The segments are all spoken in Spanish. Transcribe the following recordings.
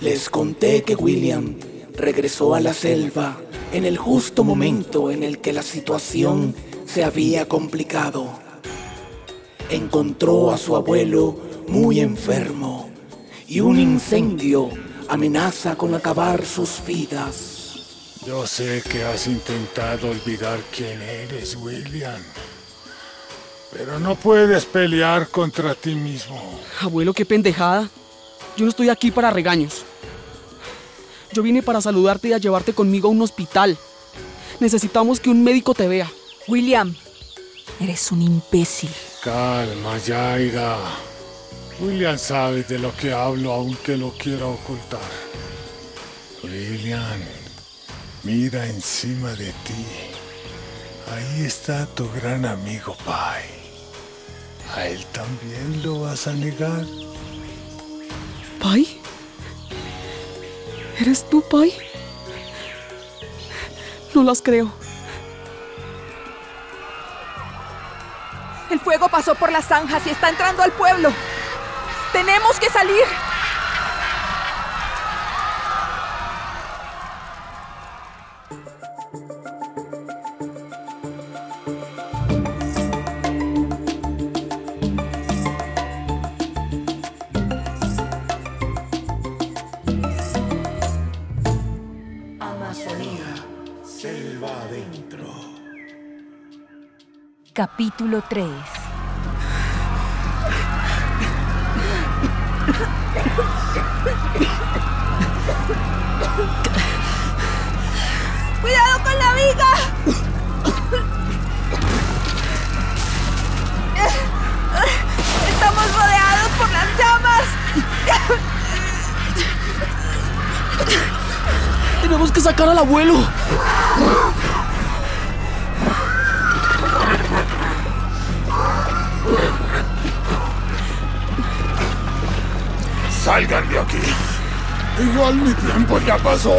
Les conté que William regresó a la selva en el justo momento en el que la situación se había complicado. Encontró a su abuelo muy enfermo y un incendio amenaza con acabar sus vidas. Yo sé que has intentado olvidar quién eres, William. Pero no puedes pelear contra ti mismo. Abuelo, qué pendejada. Yo no estoy aquí para regaños. Yo vine para saludarte y a llevarte conmigo a un hospital. Necesitamos que un médico te vea. William, eres un imbécil. Calma, Yaira. William sabe de lo que hablo aunque lo quiera ocultar. William, mira encima de ti. Ahí está tu gran amigo Pai. ¿A él también lo vas a negar? ¿Pai? ¿Eres tú, Pai? No las creo. El fuego pasó por las zanjas y está entrando al pueblo. Tenemos que salir. Capítulo 3 ¡Cuidado con la viga! Estamos rodeados por las llamas. Tenemos que sacar al abuelo. Salgan de aquí. Igual mi tiempo ya pasó.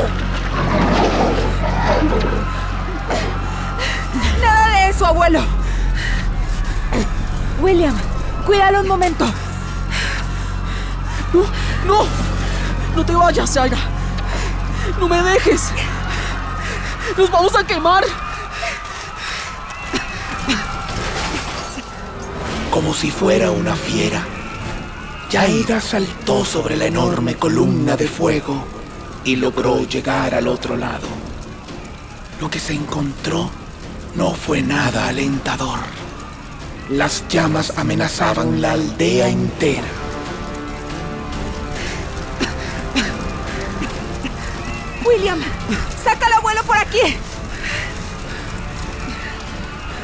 Nada de eso, abuelo. William, cuídalo un momento. No, no. No te vayas, Yaira. No me dejes. Nos vamos a quemar. Como si fuera una fiera, Yaira saltó sobre la enorme columna de fuego y logró llegar al otro lado. Lo que se encontró no fue nada alentador. Las llamas amenazaban la aldea entera. William, saca al abuelo por aquí.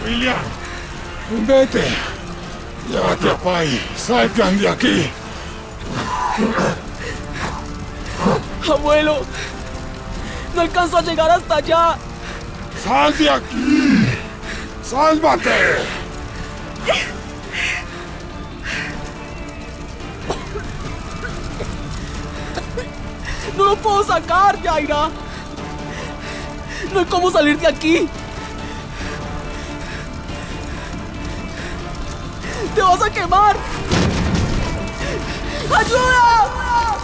William, vete. Llévate a Pai. Salgan de aquí. Abuelo. No alcanzo a llegar hasta allá. ¡Sal de aquí! ¡Sálvate! No lo puedo sacar, Yaira. No hay cómo salir de aquí. ¡Te vas a quemar! ¡Ayuda!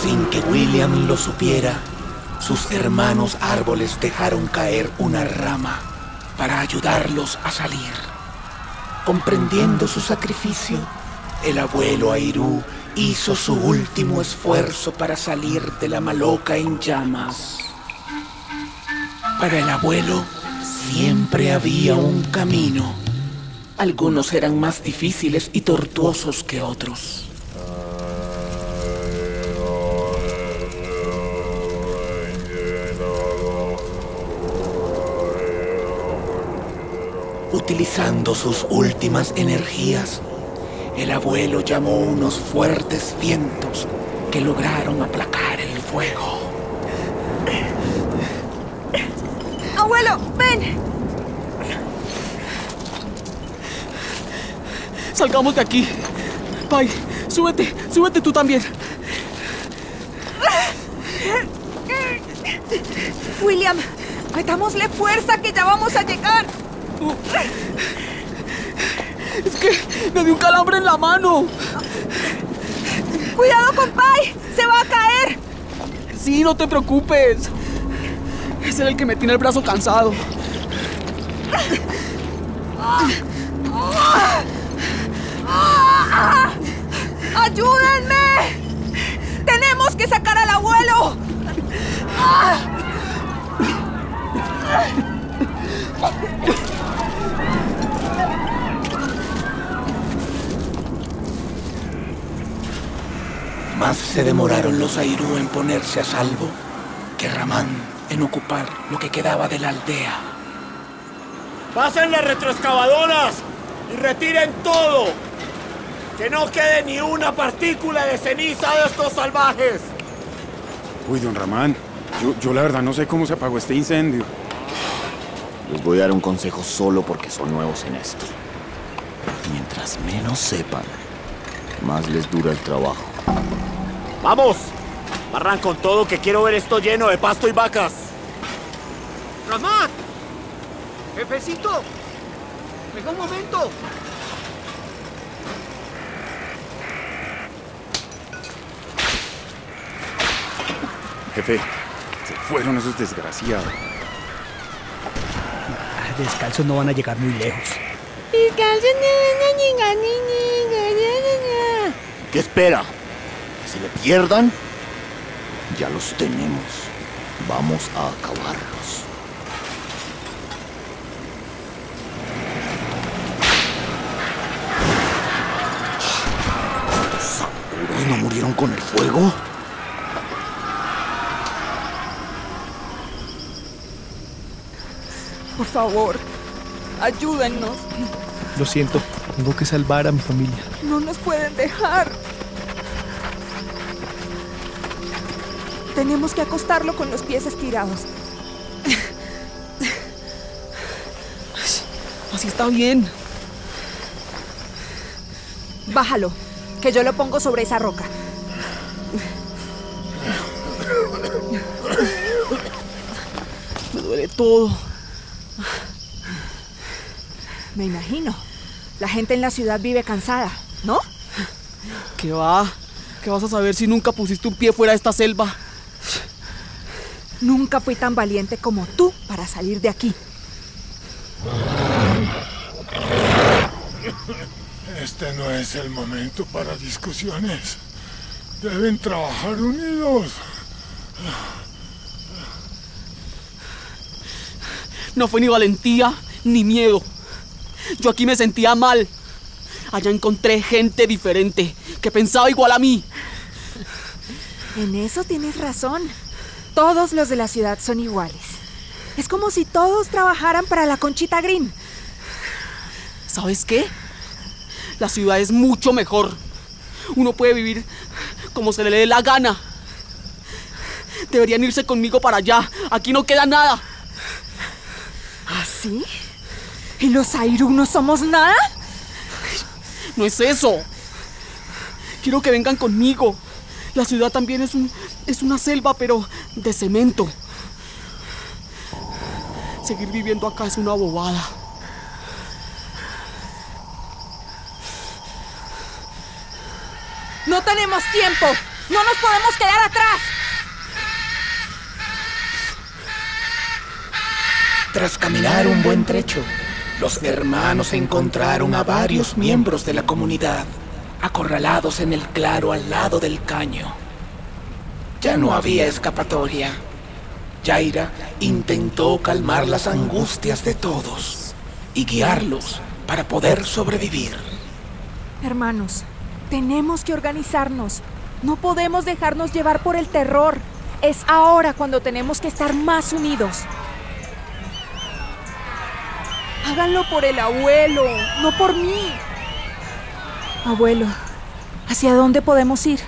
Sin que William lo supiera, sus hermanos árboles dejaron caer una rama para ayudarlos a salir. Comprendiendo su sacrificio, el abuelo Airú hizo su último esfuerzo para salir de la maloca en llamas. Para el abuelo siempre había un camino. Algunos eran más difíciles y tortuosos que otros. Utilizando sus últimas energías, el abuelo llamó unos fuertes vientos que lograron aplacar el fuego. Abuelo, ven. Salgamos de aquí. Pai, súbete, súbete tú también. William, metámosle fuerza que ya vamos a llegar. Es que me dio un calambre en la mano. ¡Cuidado con Pai! ¡Se va a caer! Sí, no te preocupes. Es el que me tiene el brazo cansado. ¡Ayúdenme! ¡Tenemos que sacar al abuelo! Más se demoraron los Airú en ponerse a salvo que Ramán en ocupar lo que quedaba de la aldea. ¡Pasen las retroexcavadoras y retiren todo! ¡Que no quede ni una partícula de ceniza de estos salvajes! Uy, don Ramán, yo, yo la verdad no sé cómo se apagó este incendio. Les voy a dar un consejo solo porque son nuevos en esto. Mientras menos sepan, más les dura el trabajo. ¡Vamos! Barran con todo que quiero ver esto lleno de pasto y vacas. ¡Ramán! ¡Jefecito! ¡Venga un momento! Jefe, se fueron esos desgraciados. Descalzos no van a llegar muy lejos. ¿Qué espera? ¿Que se le pierdan? Ya los tenemos. Vamos a acabarlos. ¿Estos sacudos no murieron con el fuego? Por favor, ayúdennos. Lo siento, tengo que salvar a mi familia. No nos pueden dejar. Tenemos que acostarlo con los pies estirados. Así está bien. Bájalo, que yo lo pongo sobre esa roca. Me duele todo. Me imagino. La gente en la ciudad vive cansada, ¿no? ¿Qué va? ¿Qué vas a saber si nunca pusiste un pie fuera de esta selva? Nunca fui tan valiente como tú para salir de aquí. Este no es el momento para discusiones. Deben trabajar unidos. No fue ni valentía ni miedo. Yo aquí me sentía mal. Allá encontré gente diferente que pensaba igual a mí. En eso tienes razón. Todos los de la ciudad son iguales. Es como si todos trabajaran para la Conchita Green. ¿Sabes qué? La ciudad es mucho mejor. Uno puede vivir como se le dé la gana. Deberían irse conmigo para allá. Aquí no queda nada. ¿Así? ¿Y los Airu no somos nada? No es eso. Quiero que vengan conmigo. La ciudad también es, un, es una selva, pero de cemento. Seguir viviendo acá es una bobada. No tenemos tiempo. No nos podemos quedar atrás. Tras caminar un buen trecho, los hermanos encontraron a varios miembros de la comunidad acorralados en el claro al lado del caño. Ya no había escapatoria. Yaira intentó calmar las angustias de todos y guiarlos para poder sobrevivir. Hermanos, tenemos que organizarnos. No podemos dejarnos llevar por el terror. Es ahora cuando tenemos que estar más unidos. Háganlo por el abuelo, no por mí. Abuelo, ¿hacia dónde podemos ir?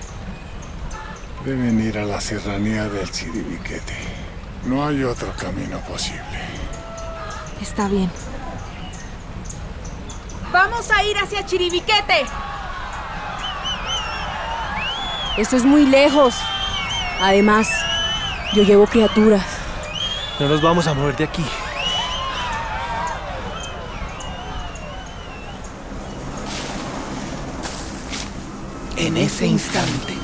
Deben ir a la serranía del Chiribiquete. No hay otro camino posible. Está bien. Vamos a ir hacia Chiribiquete. Esto es muy lejos. Además, yo llevo criaturas. No nos vamos a mover de aquí. En ese instante,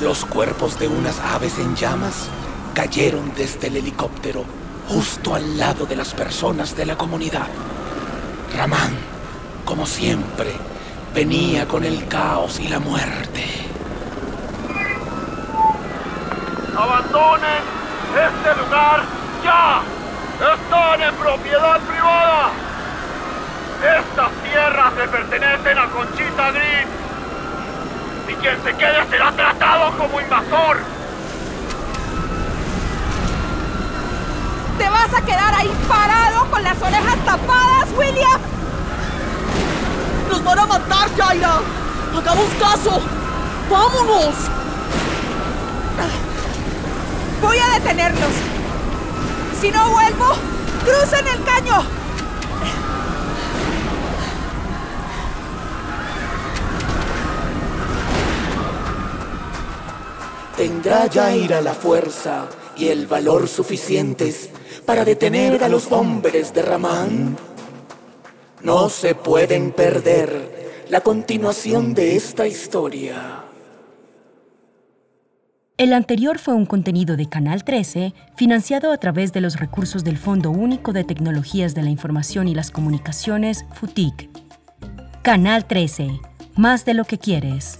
los cuerpos de unas aves en llamas cayeron desde el helicóptero justo al lado de las personas de la comunidad. Ramán, como siempre, venía con el caos y la muerte. ¡Abandonen este lugar ya! ¡Están en propiedad privada! Estas tierras le pertenecen a Conchita Green. Y quien se quede será tratado como invasor. ¿Te vas a quedar ahí parado con las orejas tapadas, William? ¡Nos van a matar, Jaira! ¡Hagamos caso! ¡Vámonos! Voy a detenerlos. Si no vuelvo, crucen el caño. ¿Tendrá Jaira la fuerza y el valor suficientes para detener a los hombres de Ramán? No se pueden perder la continuación de esta historia. El anterior fue un contenido de Canal 13, financiado a través de los recursos del Fondo Único de Tecnologías de la Información y las Comunicaciones, FUTIC. Canal 13, más de lo que quieres.